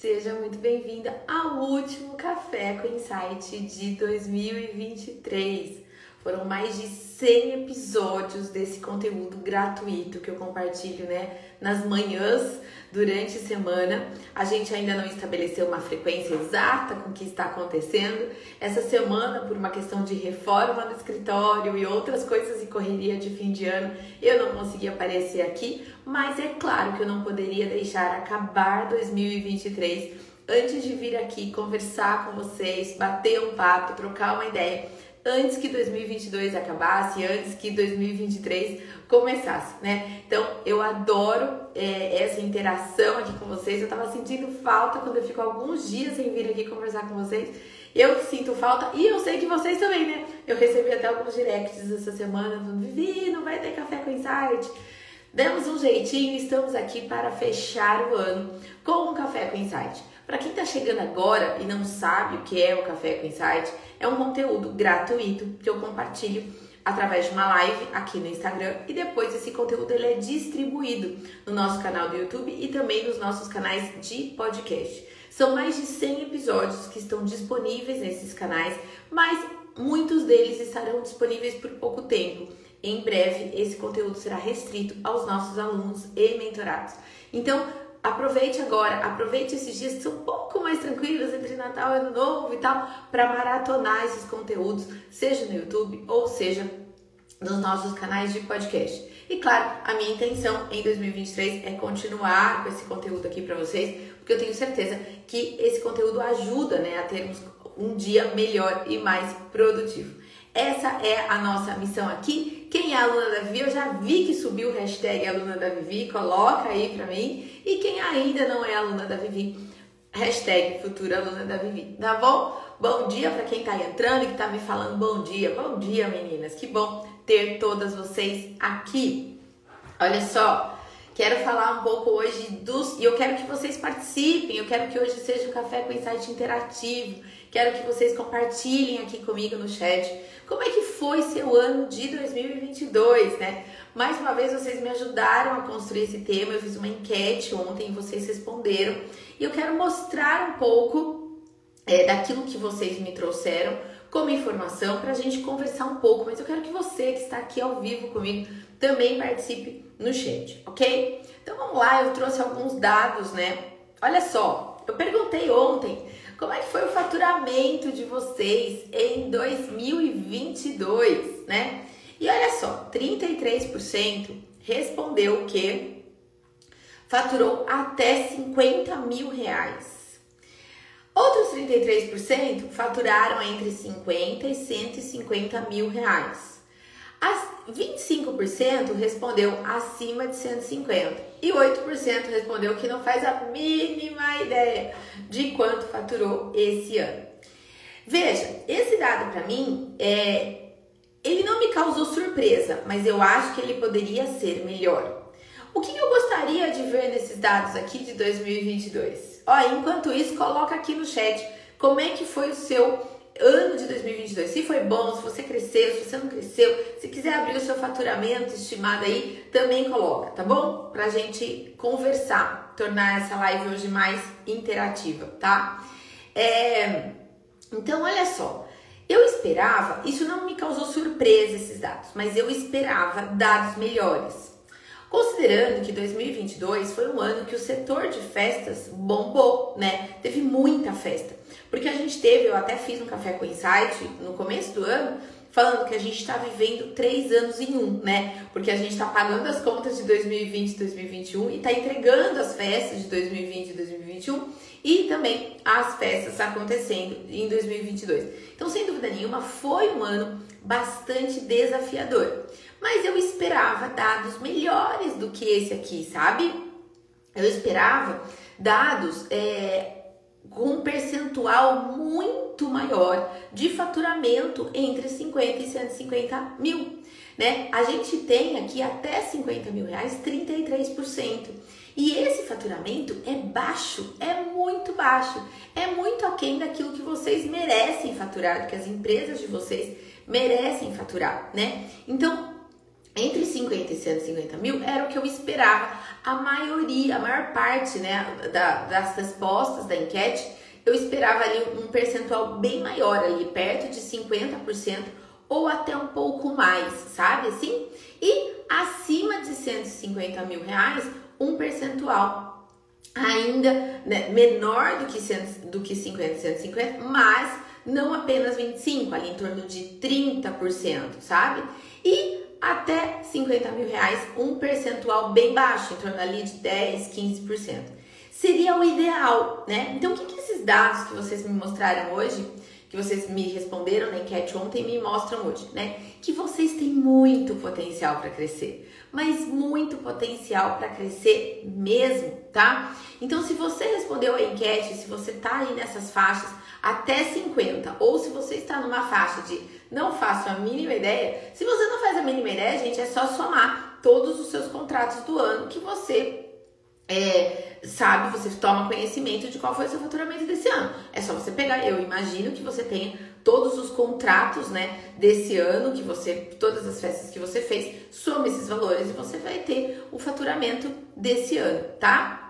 Seja muito bem-vinda ao último Café com Insight de 2023. Foram mais de 100 episódios desse conteúdo gratuito que eu compartilho, né, nas manhãs durante a semana. A gente ainda não estabeleceu uma frequência exata com o que está acontecendo. Essa semana, por uma questão de reforma no escritório e outras coisas e correria de fim de ano, eu não consegui aparecer aqui, mas é claro que eu não poderia deixar acabar 2023 antes de vir aqui conversar com vocês, bater um papo, trocar uma ideia antes que 2022 acabasse, antes que 2023 começasse, né? Então eu adoro é, essa interação aqui com vocês. Eu tava sentindo falta quando eu fico alguns dias sem vir aqui conversar com vocês. Eu sinto falta e eu sei que vocês também, né? Eu recebi até alguns directs essa semana falando: Vivi, não vai ter café com insight. Demos um jeitinho, estamos aqui para fechar o ano com um café com insight. Para quem está chegando agora e não sabe o que é o Café com Insight, é um conteúdo gratuito que eu compartilho através de uma live aqui no Instagram e depois esse conteúdo ele é distribuído no nosso canal do YouTube e também nos nossos canais de podcast. São mais de 100 episódios que estão disponíveis nesses canais, mas muitos deles estarão disponíveis por pouco tempo. Em breve, esse conteúdo será restrito aos nossos alunos e mentorados. Então, aproveite agora, aproveite esses dias que são um pouco mais tranquilos entre Natal e Ano Novo e tal, para maratonar esses conteúdos, seja no YouTube ou seja nos nossos canais de podcast. E claro, a minha intenção em 2023 é continuar com esse conteúdo aqui para vocês, porque eu tenho certeza que esse conteúdo ajuda, né, a termos um dia melhor e mais produtivo. Essa é a nossa missão aqui. Quem é aluna da Vivi, eu já vi que subiu o hashtag aluna da Vivi, coloca aí pra mim. E quem ainda não é aluna da Vivi, hashtag futura aluna da Vivi, tá bom? Bom dia para quem tá entrando e que tá me falando bom dia. Bom dia, meninas. Que bom ter todas vocês aqui. Olha só, Quero falar um pouco hoje dos. E eu quero que vocês participem, eu quero que hoje seja um café com insight interativo. Quero que vocês compartilhem aqui comigo no chat como é que foi seu ano de 2022, né? Mais uma vez vocês me ajudaram a construir esse tema. Eu fiz uma enquete ontem e vocês responderam. E eu quero mostrar um pouco é, daquilo que vocês me trouxeram como informação para a gente conversar um pouco. Mas eu quero que você que está aqui ao vivo comigo também participe no chat, ok? Então vamos lá, eu trouxe alguns dados, né? Olha só, eu perguntei ontem como é que foi o faturamento de vocês em 2022, né? E olha só, 33% respondeu que faturou até 50 mil reais. Outros 33% faturaram entre 50 e 150 mil reais. As 25% respondeu acima de 150 e 8% respondeu que não faz a mínima ideia de quanto faturou esse ano. Veja, esse dado para mim é ele não me causou surpresa, mas eu acho que ele poderia ser melhor. O que eu gostaria de ver nesses dados aqui de 2022? Ó, enquanto isso, coloca aqui no chat como é que foi o seu ano de 2022, se foi bom, se você cresceu, se você não cresceu, se quiser abrir o seu faturamento estimado aí, também coloca, tá bom? Pra gente conversar, tornar essa live hoje mais interativa, tá? É, então, olha só, eu esperava, isso não me causou surpresa esses dados, mas eu esperava dados melhores. Considerando que 2022 foi um ano que o setor de festas bombou, né? Teve muita festa. Porque a gente teve, eu até fiz um café com insight no começo do ano, falando que a gente está vivendo três anos em um, né? Porque a gente está pagando as contas de 2020 e 2021 e está entregando as festas de 2020 e 2021 e também as festas acontecendo em 2022. Então, sem dúvida nenhuma, foi um ano bastante desafiador. Mas eu esperava dados melhores do que esse aqui, sabe? Eu esperava dados é, com um percentual muito maior de faturamento entre 50 e 150 mil. Né? A gente tem aqui até 50 mil reais 33%. E esse faturamento é baixo, é muito baixo, é muito aquém daquilo que vocês merecem faturar, que as empresas de vocês merecem faturar, né? Então, entre 50 e 150 mil era o que eu esperava. A maioria, a maior parte né, da, das respostas da enquete, eu esperava ali um percentual bem maior ali, perto de 50% ou até um pouco mais, sabe assim? E acima de 150 mil reais, um percentual ainda né, menor do que, 100, do que 50, 150, mas não apenas 25, ali em torno de 30%, sabe? E até 50 mil reais, um percentual bem baixo, em torno ali de 10, 15%. Seria o ideal, né? Então, o que, que esses dados que vocês me mostraram hoje, que vocês me responderam na enquete ontem, me mostram hoje, né? Que vocês têm muito potencial para crescer, mas muito potencial para crescer mesmo, tá? Então, se você respondeu a enquete, se você tá aí nessas faixas até 50, ou se você está numa faixa de não faço a mínima ideia. Se você não faz a mínima ideia, gente, é só somar todos os seus contratos do ano que você é, sabe, você toma conhecimento de qual foi o seu faturamento desse ano. É só você pegar, eu imagino que você tenha todos os contratos, né, desse ano que você, todas as festas que você fez, soma esses valores e você vai ter o faturamento desse ano, tá?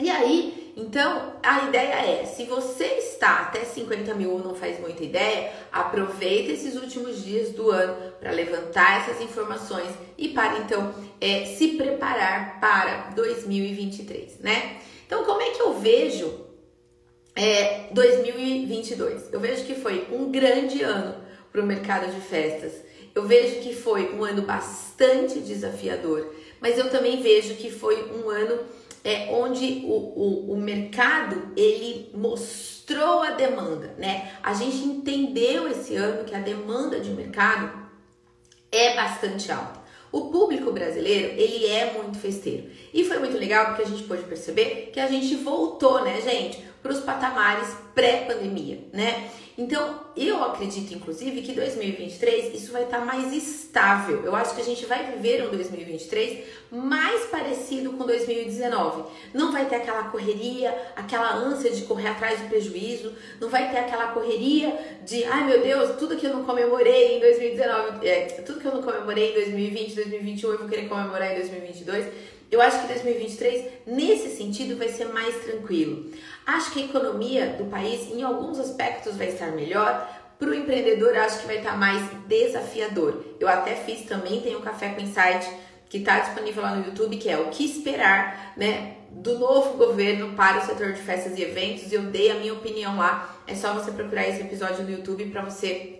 E aí, então, a ideia é, se você está até 50 mil ou não faz muita ideia, aproveita esses últimos dias do ano para levantar essas informações e para, então, é, se preparar para 2023, né? Então, como é que eu vejo é, 2022? Eu vejo que foi um grande ano para o mercado de festas. Eu vejo que foi um ano bastante desafiador, mas eu também vejo que foi um ano é, onde o, o, o mercado ele mostrou a demanda, né? A gente entendeu esse ano que a demanda de mercado é bastante alta. O público brasileiro, ele é muito festeiro. E foi muito legal porque a gente pôde perceber que a gente voltou, né, gente, para os patamares pré-pandemia, né? Então, eu acredito, inclusive, que 2023 isso vai estar tá mais estável. Eu acho que a gente vai viver um 2023 mais parecido com 2019. Não vai ter aquela correria, aquela ânsia de correr atrás do prejuízo, não vai ter aquela correria de, ai meu Deus, tudo que eu não comemorei em 2019, é, tudo que eu não comemorei em 2020, 2021, eu vou querer comemorar em 2022. Eu acho que 2023, nesse sentido, vai ser mais tranquilo. Acho que a economia do país, em alguns aspectos, vai estar melhor. Para o empreendedor, acho que vai estar mais desafiador. Eu até fiz também, tem um Café com Insight que está disponível lá no YouTube, que é o que esperar, né, do novo governo para o setor de festas e eventos. Eu dei a minha opinião lá. É só você procurar esse episódio no YouTube para você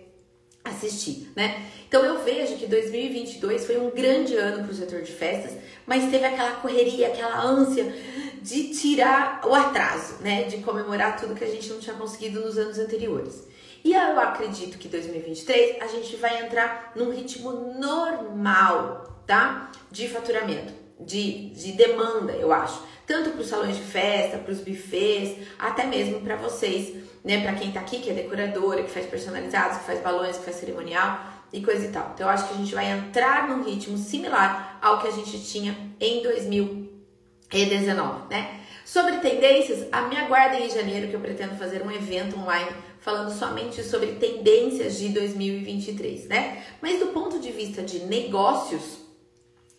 assistir, né? Então eu vejo que 2022 foi um grande ano para o setor de festas, mas teve aquela correria, aquela ânsia de tirar o atraso, né? De comemorar tudo que a gente não tinha conseguido nos anos anteriores. E eu acredito que 2023 a gente vai entrar num ritmo normal, tá? De faturamento, de, de demanda, eu acho. Tanto para os salões de festa, para os buffets, até mesmo para vocês né, para quem tá aqui, que é decoradora, que faz personalizados, que faz balões, que faz cerimonial e coisa e tal. Então eu acho que a gente vai entrar num ritmo similar ao que a gente tinha em 2019, né? Sobre tendências, a me aguardem em janeiro que eu pretendo fazer um evento online falando somente sobre tendências de 2023, né? Mas do ponto de vista de negócios,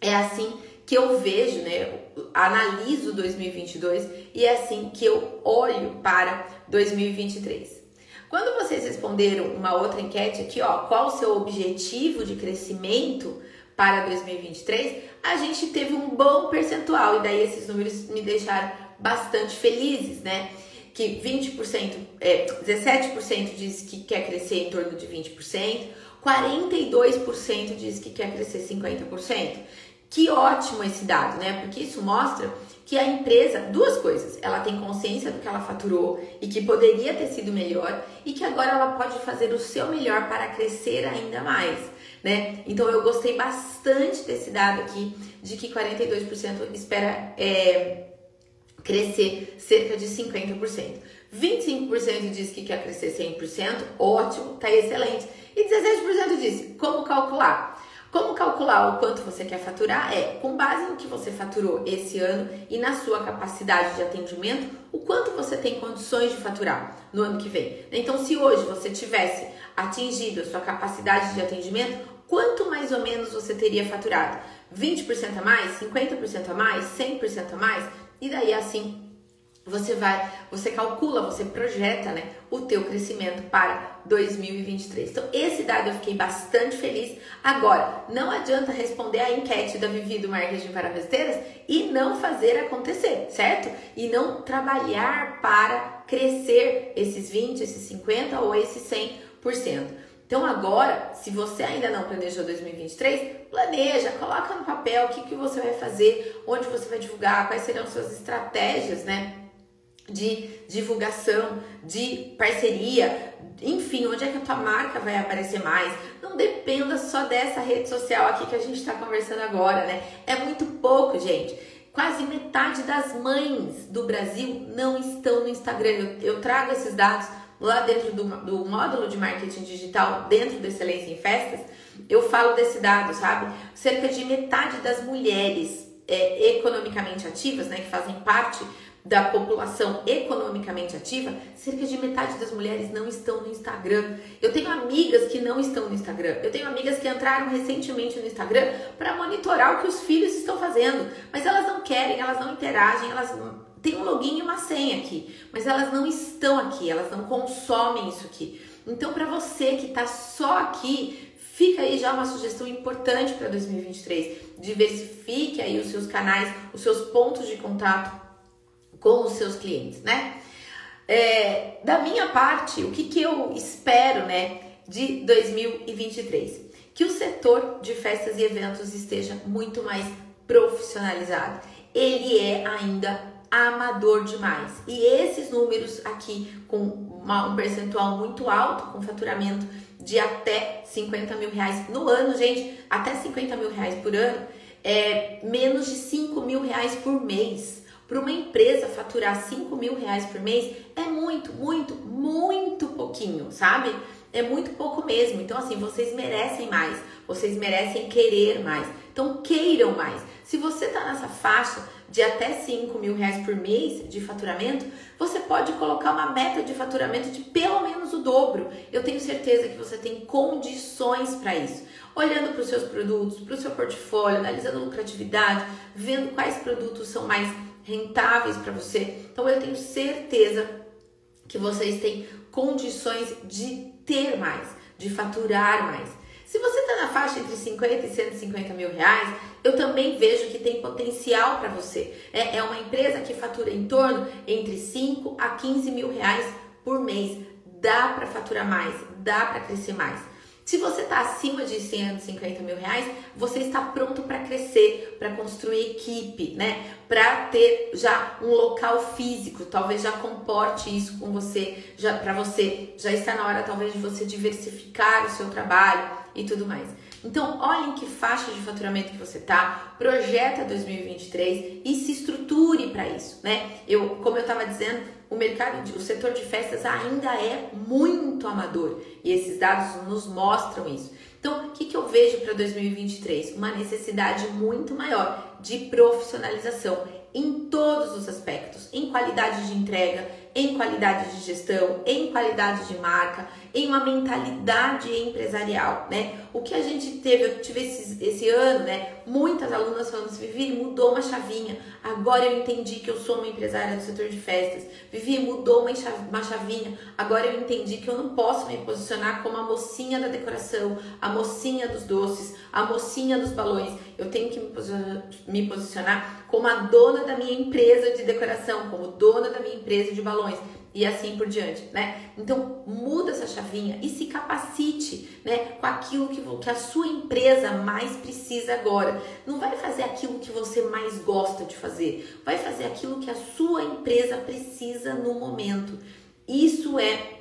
é assim que eu vejo, né? Analiso 2022 e é assim que eu olho para 2023. Quando vocês responderam uma outra enquete aqui, ó, qual o seu objetivo de crescimento para 2023, a gente teve um bom percentual e daí esses números me deixaram bastante felizes, né? Que 20%, é, 17% diz que quer crescer em torno de 20%, 42% diz que quer crescer 50%. Que ótimo esse dado, né? Porque isso mostra que a empresa, duas coisas, ela tem consciência do que ela faturou e que poderia ter sido melhor e que agora ela pode fazer o seu melhor para crescer ainda mais, né? Então eu gostei bastante desse dado aqui de que 42% espera é, crescer cerca de 50%. 25% diz que quer crescer 100%, ótimo, tá excelente. E 17% diz como calcular. Como calcular o quanto você quer faturar? É com base no que você faturou esse ano e na sua capacidade de atendimento, o quanto você tem condições de faturar no ano que vem. Então, se hoje você tivesse atingido a sua capacidade de atendimento, quanto mais ou menos você teria faturado? 20% a mais, 50% a mais, 100% a mais? E daí assim você vai, você calcula, você projeta, né, o teu crescimento para 2023. Então, esse dado eu fiquei bastante feliz. Agora, não adianta responder a enquete da Vivi do Marketing para Festeiras e não fazer acontecer, certo? E não trabalhar para crescer esses 20, esses 50 ou esses 100%. Então agora, se você ainda não planejou 2023, planeja, coloca no papel o que, que você vai fazer, onde você vai divulgar, quais serão suas estratégias, né? De divulgação, de parceria, enfim, onde é que a tua marca vai aparecer mais? Não dependa só dessa rede social aqui que a gente está conversando agora, né? É muito pouco, gente. Quase metade das mães do Brasil não estão no Instagram. Eu, eu trago esses dados lá dentro do, do módulo de marketing digital, dentro do Excelência em Festas. Eu falo desse dado, sabe? Cerca de metade das mulheres é, economicamente ativas, né, que fazem parte da população economicamente ativa, cerca de metade das mulheres não estão no Instagram. Eu tenho amigas que não estão no Instagram. Eu tenho amigas que entraram recentemente no Instagram para monitorar o que os filhos estão fazendo, mas elas não querem, elas não interagem, elas têm um login e uma senha aqui, mas elas não estão aqui, elas não consomem isso aqui. Então, para você que está só aqui, fica aí já uma sugestão importante para 2023. Diversifique aí os seus canais, os seus pontos de contato com os seus clientes, né? É, da minha parte, o que, que eu espero, né, de 2023? Que o setor de festas e eventos esteja muito mais profissionalizado. Ele é ainda amador demais. E esses números aqui, com uma, um percentual muito alto, com faturamento de até 50 mil reais no ano, gente, até 50 mil reais por ano, é menos de 5 mil reais por mês. Para uma empresa faturar 5 mil reais por mês é muito, muito, muito pouquinho, sabe? É muito pouco mesmo. Então, assim, vocês merecem mais, vocês merecem querer mais. Então, queiram mais. Se você está nessa faixa de até 5 mil reais por mês de faturamento, você pode colocar uma meta de faturamento de pelo menos o dobro. Eu tenho certeza que você tem condições para isso. Olhando para os seus produtos, para o seu portfólio, analisando lucratividade, vendo quais produtos são mais rentáveis para você. Então eu tenho certeza que vocês têm condições de ter mais, de faturar mais. Se você está na faixa entre 50 e 150 mil reais, eu também vejo que tem potencial para você. É, é uma empresa que fatura em torno entre 5 a 15 mil reais por mês. Dá para faturar mais, dá para crescer mais. Se você está acima de 150 mil reais, você está pronto para crescer, para construir equipe, né? Para ter já um local físico, talvez já comporte isso com você, já para você já está na hora talvez de você diversificar o seu trabalho e tudo mais. Então, olha em que faixa de faturamento que você tá, projeta 2023 e se estruture para isso, né? Eu, como eu estava dizendo, o mercado, o setor de festas ainda é muito amador e esses dados nos mostram isso. Então, o que, que eu vejo para 2023? Uma necessidade muito maior de profissionalização em todos os aspectos, em qualidade de entrega, em qualidade de gestão, em qualidade de marca, em uma mentalidade empresarial, né? O que a gente teve, eu tive esse, esse ano, né? Muitas alunas falando assim, Vivi, mudou uma chavinha. Agora eu entendi que eu sou uma empresária do setor de festas. Vivi, mudou uma chavinha. Agora eu entendi que eu não posso me posicionar como a mocinha da decoração, a mocinha dos doces, a mocinha dos balões. Eu tenho que me posicionar como a dona da minha empresa de decoração, como dona da minha empresa de balões e assim por diante, né? Então muda essa chavinha e se capacite, né, com aquilo que, que a sua empresa mais precisa agora. Não vai fazer aquilo que você mais gosta de fazer, vai fazer aquilo que a sua empresa precisa no momento. Isso é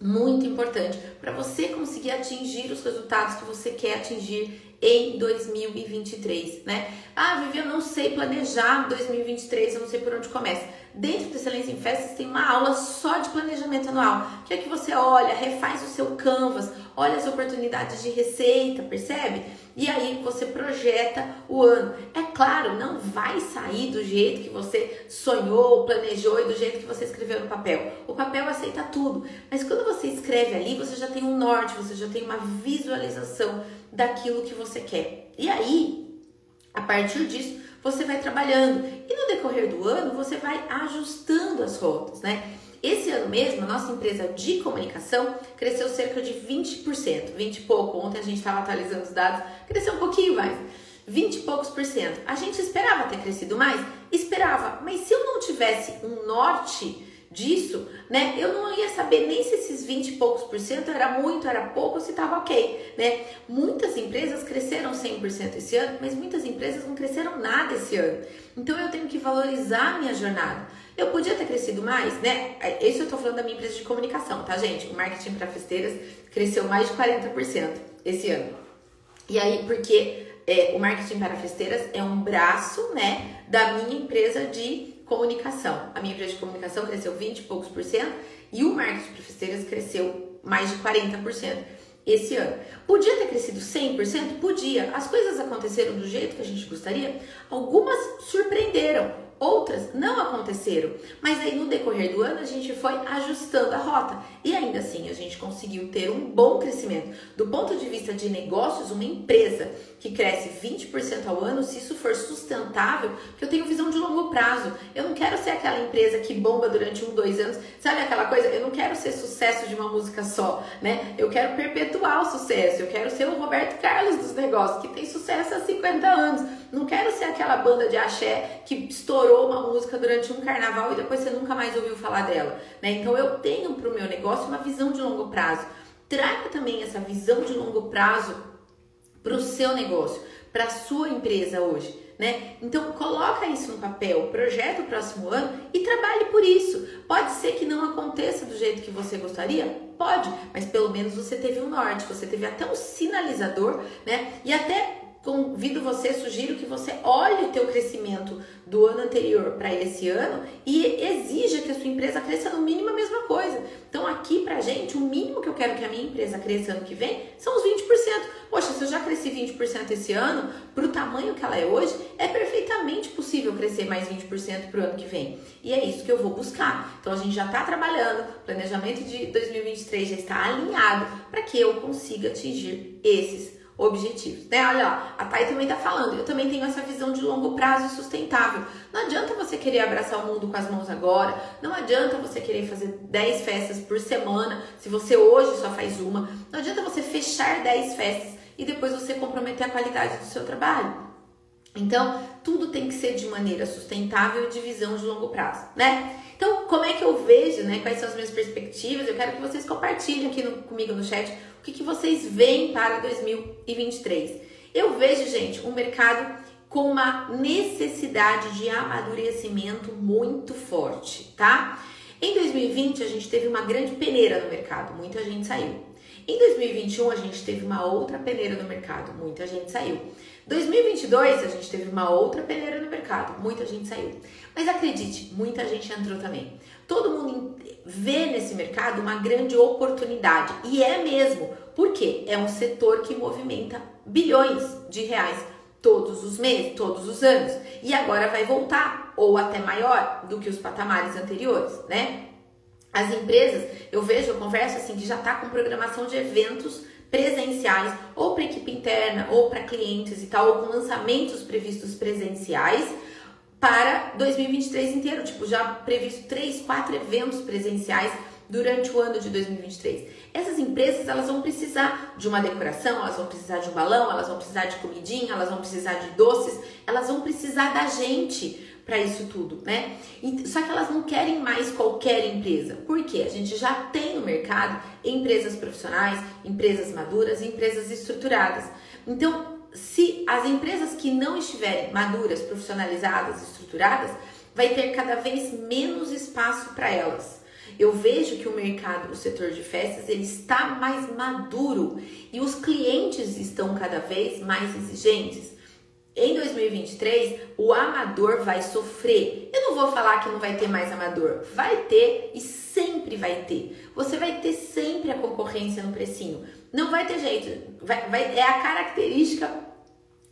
muito importante para você conseguir atingir os resultados que você quer atingir em 2023, né? Ah, Vivi, eu não sei planejar 2023, eu não sei por onde começa. Dentro do Excelência em Festas tem uma aula só de planejamento anual, que é que você olha, refaz o seu canvas, olha as oportunidades de receita, percebe? E aí você projeta o ano. É claro, não vai sair do jeito que você sonhou, planejou e do jeito que você escreveu no papel. O papel aceita tudo, mas quando você escreve ali, você já tem um norte, você já tem uma visualização daquilo que você quer. E aí, a partir disso, você vai trabalhando e no decorrer do ano você vai ajustando as rotas, né? Esse ano mesmo, a nossa empresa de comunicação cresceu cerca de 20%, 20 e pouco. Ontem a gente estava atualizando os dados, cresceu um pouquinho mais. 20 e poucos por cento. A gente esperava ter crescido mais? Esperava, mas se eu não tivesse um norte disso, né, eu não ia saber nem se esses 20 e poucos por cento era muito, era pouco, se estava ok, né? Muitas empresas cresceram 100% esse ano, mas muitas empresas não cresceram nada esse ano. Então eu tenho que valorizar a minha jornada. Eu podia ter crescido mais, né? Isso eu tô falando da minha empresa de comunicação, tá, gente? O marketing para festeiras cresceu mais de 40% esse ano. E aí, porque é, o marketing para festeiras é um braço, né, da minha empresa de comunicação. A minha empresa de comunicação cresceu 20 e poucos por cento e o marketing para festeiras cresceu mais de 40% esse ano. Podia ter crescido 100%? Podia. As coisas aconteceram do jeito que a gente gostaria? Algumas surpreenderam. Outras não aconteceram, mas aí no decorrer do ano a gente foi ajustando a rota e ainda assim a gente conseguiu ter um bom crescimento. Do ponto de vista de negócios, uma empresa que cresce 20% ao ano, se isso for sustentável, que eu tenho visão de longo prazo. Eu não quero ser aquela empresa que bomba durante um, dois anos, sabe aquela coisa? Eu não quero ser sucesso de uma música só, né? Eu quero perpetuar o sucesso, eu quero ser o Roberto Carlos dos negócios, que tem sucesso há 50 anos. Não quero ser aquela banda de axé que estourou uma música durante um carnaval e depois você nunca mais ouviu falar dela, né? Então eu tenho para o meu negócio uma visão de longo prazo. Traga também essa visão de longo prazo para o seu negócio, para a sua empresa hoje. Né? Então coloca isso no papel, projeta o próximo ano e trabalhe por isso. Pode ser que não aconteça do jeito que você gostaria, pode, mas pelo menos você teve um norte, você teve até um sinalizador, né? E até convido você, sugiro que você olhe o teu crescimento do ano anterior para esse ano e exija que a sua empresa cresça no mínimo a mesma coisa. Então aqui pra gente, o mínimo que eu quero que a minha empresa cresça ano que vem são os 20%. Poxa, se eu já cresci 20% esse ano, pro tamanho que ela é hoje, é perfeitamente possível crescer mais 20% pro ano que vem. E é isso que eu vou buscar. Então a gente já está trabalhando, o planejamento de 2023 já está alinhado para que eu consiga atingir esses objetivos, né? Olha lá, a Thay também tá falando, eu também tenho essa visão de longo prazo e sustentável. Não adianta você querer abraçar o mundo com as mãos agora, não adianta você querer fazer 10 festas por semana, se você hoje só faz uma, não adianta você fechar 10 festas e depois você comprometer a qualidade do seu trabalho. Então, tudo tem que ser de maneira sustentável e de visão de longo prazo, né? Então, como é que eu vejo, né? Quais são as minhas perspectivas? Eu quero que vocês compartilhem aqui no, comigo no chat o que, que vocês veem para 2023. Eu vejo, gente, um mercado com uma necessidade de amadurecimento muito forte, tá? Em 2020, a gente teve uma grande peneira no mercado, muita gente saiu. Em 2021, a gente teve uma outra peneira no mercado, muita gente saiu. 2022, a gente teve uma outra peneira no mercado, muita gente saiu. Mas acredite, muita gente entrou também. Todo mundo vê nesse mercado uma grande oportunidade, e é mesmo, porque é um setor que movimenta bilhões de reais todos os meses, todos os anos, e agora vai voltar, ou até maior do que os patamares anteriores, né? As empresas, eu vejo, eu converso assim, que já está com programação de eventos presenciais, ou para equipe interna, ou para clientes e tal, ou com lançamentos previstos presenciais para 2023 inteiro, tipo, já previsto três, quatro eventos presenciais durante o ano de 2023. Essas empresas, elas vão precisar de uma decoração, elas vão precisar de um balão, elas vão precisar de comidinha, elas vão precisar de doces, elas vão precisar da gente para isso tudo, né? Só que elas não querem mais qualquer empresa. Por quê? A gente já tem no mercado empresas profissionais, empresas maduras e empresas estruturadas. Então, se as empresas que não estiverem maduras, profissionalizadas, estruturadas, vai ter cada vez menos espaço para elas. Eu vejo que o mercado, o setor de festas, ele está mais maduro e os clientes estão cada vez mais exigentes. Em 2023, o amador vai sofrer. Eu não vou falar que não vai ter mais amador. Vai ter e sempre vai ter. Você vai ter sempre a concorrência no precinho. Não vai ter jeito. Vai, vai, é a característica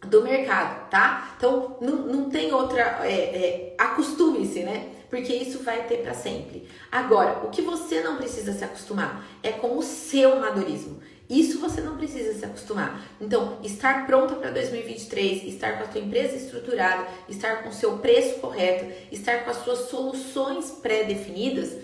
do mercado, tá? Então, não, não tem outra. É, é, Acostume-se, né? Porque isso vai ter para sempre. Agora, o que você não precisa se acostumar é com o seu amadorismo. Isso você não precisa se acostumar. Então, estar pronta para 2023, estar com a sua empresa estruturada, estar com o seu preço correto, estar com as suas soluções pré-definidas,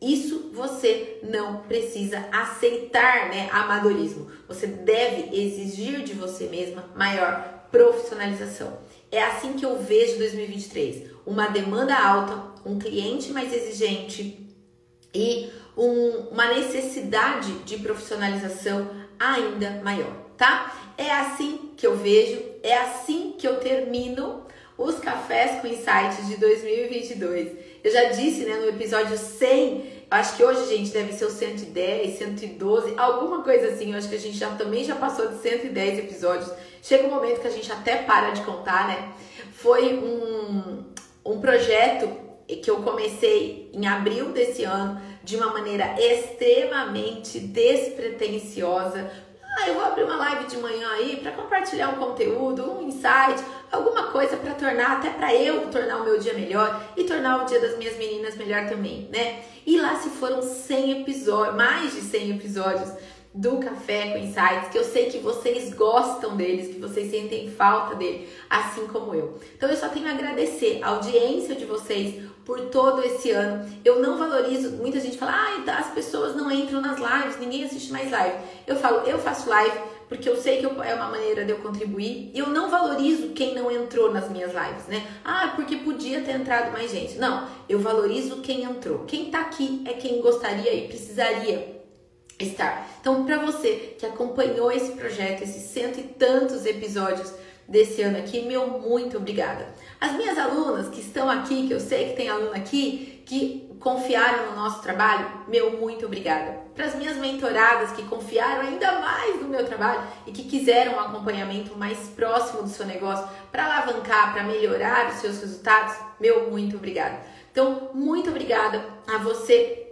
isso você não precisa aceitar, né? Amadorismo. Você deve exigir de você mesma maior profissionalização. É assim que eu vejo 2023. Uma demanda alta, um cliente mais exigente e um, uma necessidade de profissionalização ainda maior, tá? É assim que eu vejo, é assim que eu termino os cafés com insights de 2022. Eu já disse, né, no episódio 100, acho que hoje, gente, deve ser o 110, 112, alguma coisa assim. Eu acho que a gente já também já passou de 110 episódios. Chega um momento que a gente até para de contar, né? Foi um, um projeto que eu comecei em abril desse ano de uma maneira extremamente despretensiosa. Ah, eu vou abrir uma live de manhã aí para compartilhar um conteúdo, um insight, alguma coisa para tornar, até para eu tornar o meu dia melhor e tornar o dia das minhas meninas melhor também, né? E lá se foram 100 episódios, mais de 100 episódios do Café com Insights, que eu sei que vocês gostam deles, que vocês sentem falta dele, assim como eu. Então eu só tenho a agradecer a audiência de vocês por todo esse ano. Eu não valorizo, muita gente fala, ah, as pessoas não entram nas lives, ninguém assiste mais live. Eu falo, eu faço live porque eu sei que eu, é uma maneira de eu contribuir e eu não valorizo quem não entrou nas minhas lives, né? Ah, porque podia ter entrado mais gente. Não, eu valorizo quem entrou. Quem tá aqui é quem gostaria e precisaria estar. Então, para você que acompanhou esse projeto, esses cento e tantos episódios desse ano aqui, meu muito obrigada. As minhas alunas que estão aqui, que eu sei que tem aluna aqui, que confiaram no nosso trabalho, meu muito obrigada. Para as minhas mentoradas que confiaram ainda mais no meu trabalho e que quiseram um acompanhamento mais próximo do seu negócio para alavancar, para melhorar os seus resultados, meu muito obrigada. Então, muito obrigada a você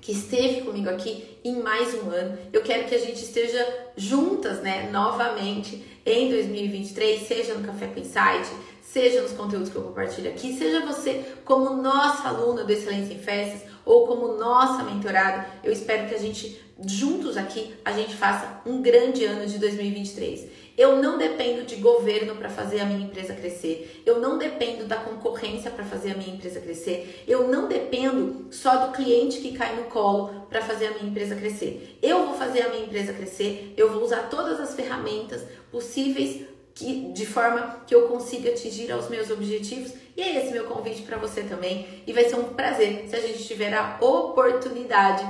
que esteve comigo aqui em mais um ano. Eu quero que a gente esteja juntas, né, novamente em 2023, seja no Café com Insight, seja nos conteúdos que eu compartilho aqui, seja você como nossa aluna do Excelência em Festas ou como nossa mentorada. Eu espero que a gente juntos aqui a gente faça um grande ano de 2023. Eu não dependo de governo para fazer a minha empresa crescer. Eu não dependo da concorrência para fazer a minha empresa crescer. Eu não dependo só do cliente que cai no colo para fazer a minha empresa crescer. Eu vou fazer a minha empresa crescer. Eu vou usar todas as ferramentas possíveis que, de forma que eu consiga atingir aos meus objetivos. E é esse meu convite para você também. E vai ser um prazer se a gente tiver a oportunidade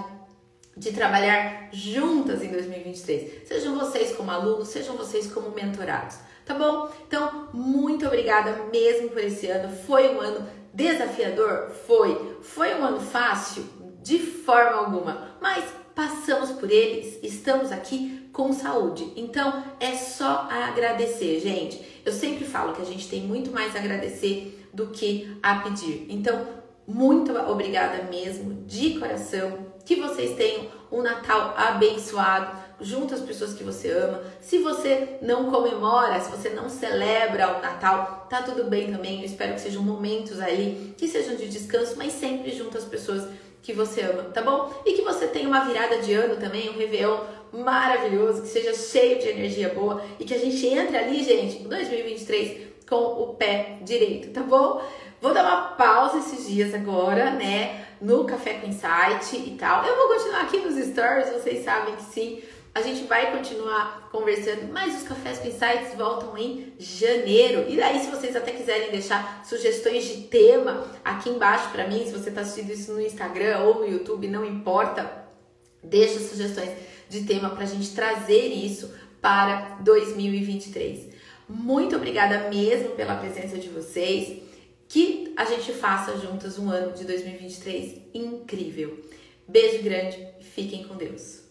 de trabalhar juntas em 2023. Sejam vocês como alunos, sejam vocês como mentorados, tá bom? Então, muito obrigada mesmo por esse ano. Foi um ano desafiador? Foi. Foi um ano fácil? De forma alguma. Mas passamos por eles, estamos aqui com saúde. Então, é só agradecer, gente. Eu sempre falo que a gente tem muito mais a agradecer do que a pedir. Então, muito obrigada mesmo, de coração que vocês tenham um Natal abençoado junto às pessoas que você ama. Se você não comemora, se você não celebra o Natal, tá tudo bem também. Eu espero que sejam momentos ali que sejam de descanso, mas sempre junto às pessoas que você ama, tá bom? E que você tenha uma virada de ano também, um Réveillon maravilhoso, que seja cheio de energia boa e que a gente entre ali, gente, em 2023 com o pé direito, tá bom? Vou dar uma pausa esses dias agora, né? no Café com Insight e tal. Eu vou continuar aqui nos stories, vocês sabem que sim. A gente vai continuar conversando, mas os cafés com insights voltam em janeiro. E daí, se vocês até quiserem deixar sugestões de tema aqui embaixo para mim, se você está assistindo isso no Instagram ou no YouTube, não importa, deixa sugestões de tema para a gente trazer isso para 2023. Muito obrigada mesmo pela presença de vocês que a gente faça juntas um ano de 2023 incrível. Beijo grande fiquem com Deus.